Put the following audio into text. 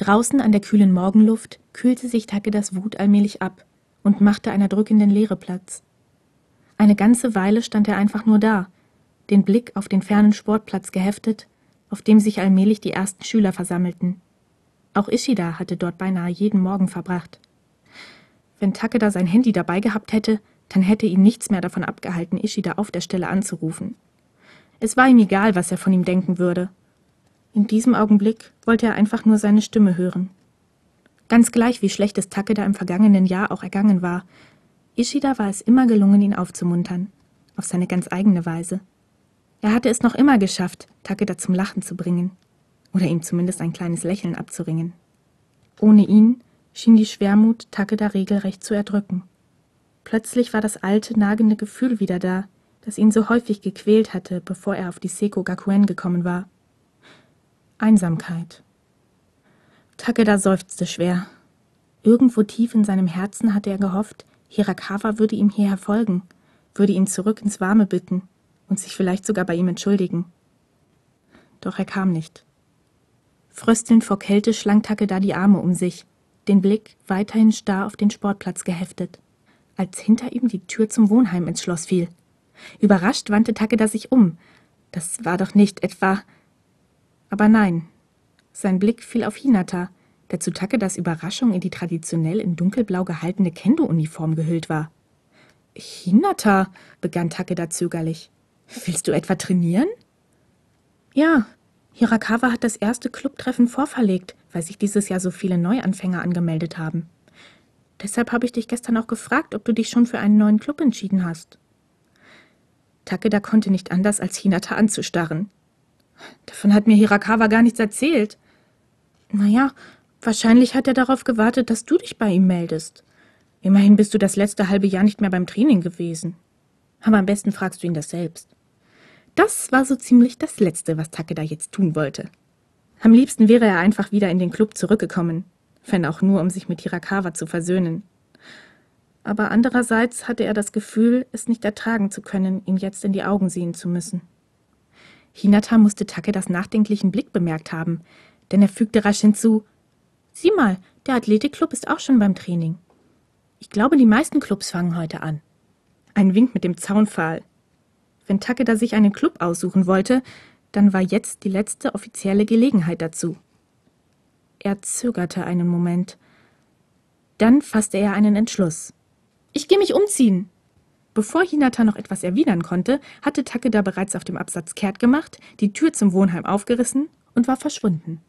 Draußen an der kühlen Morgenluft kühlte sich Takedas Wut allmählich ab und machte einer drückenden Leere Platz. Eine ganze Weile stand er einfach nur da, den Blick auf den fernen Sportplatz geheftet, auf dem sich allmählich die ersten Schüler versammelten. Auch Ishida hatte dort beinahe jeden Morgen verbracht. Wenn Takeda sein Handy dabei gehabt hätte, dann hätte ihn nichts mehr davon abgehalten, Ishida auf der Stelle anzurufen. Es war ihm egal, was er von ihm denken würde. In diesem Augenblick wollte er einfach nur seine Stimme hören. Ganz gleich, wie schlecht es Takeda im vergangenen Jahr auch ergangen war, Ishida war es immer gelungen, ihn aufzumuntern, auf seine ganz eigene Weise. Er hatte es noch immer geschafft, Takeda zum Lachen zu bringen oder ihm zumindest ein kleines Lächeln abzuringen. Ohne ihn schien die Schwermut Takeda regelrecht zu erdrücken. Plötzlich war das alte, nagende Gefühl wieder da, das ihn so häufig gequält hatte, bevor er auf die Seko Gakuen gekommen war. Einsamkeit. Takeda seufzte schwer. Irgendwo tief in seinem Herzen hatte er gehofft, Hirakawa würde ihm hierher folgen, würde ihn zurück ins Warme bitten und sich vielleicht sogar bei ihm entschuldigen. Doch er kam nicht. Fröstelnd vor Kälte schlang Takeda die Arme um sich, den Blick weiterhin starr auf den Sportplatz geheftet, als hinter ihm die Tür zum Wohnheim ins Schloss fiel. Überrascht wandte Takeda sich um. Das war doch nicht etwa. Aber nein. Sein Blick fiel auf Hinata, der zu Takedas Überraschung in die traditionell in dunkelblau gehaltene Kendo-Uniform gehüllt war. Hinata, begann Takeda zögerlich. Willst du etwa trainieren? Ja, Hirakawa hat das erste Clubtreffen vorverlegt, weil sich dieses Jahr so viele Neuanfänger angemeldet haben. Deshalb habe ich dich gestern auch gefragt, ob du dich schon für einen neuen Club entschieden hast. Takeda konnte nicht anders, als Hinata anzustarren. Davon hat mir Hirakawa gar nichts erzählt. Naja, wahrscheinlich hat er darauf gewartet, dass du dich bei ihm meldest. Immerhin bist du das letzte halbe Jahr nicht mehr beim Training gewesen. Aber am besten fragst du ihn das selbst. Das war so ziemlich das Letzte, was Takeda jetzt tun wollte. Am liebsten wäre er einfach wieder in den Club zurückgekommen, wenn auch nur, um sich mit Hirakawa zu versöhnen. Aber andererseits hatte er das Gefühl, es nicht ertragen zu können, ihm jetzt in die Augen sehen zu müssen. Hinata musste Takedas nachdenklichen Blick bemerkt haben, denn er fügte rasch hinzu: Sieh mal, der Athletikclub ist auch schon beim Training. Ich glaube, die meisten Clubs fangen heute an. Ein Wink mit dem Zaunpfahl. Wenn Takeda sich einen Club aussuchen wollte, dann war jetzt die letzte offizielle Gelegenheit dazu. Er zögerte einen Moment. Dann fasste er einen Entschluss. Ich gehe mich umziehen. Bevor Hinata noch etwas erwidern konnte, hatte Takeda bereits auf dem Absatz kehrt gemacht, die Tür zum Wohnheim aufgerissen und war verschwunden.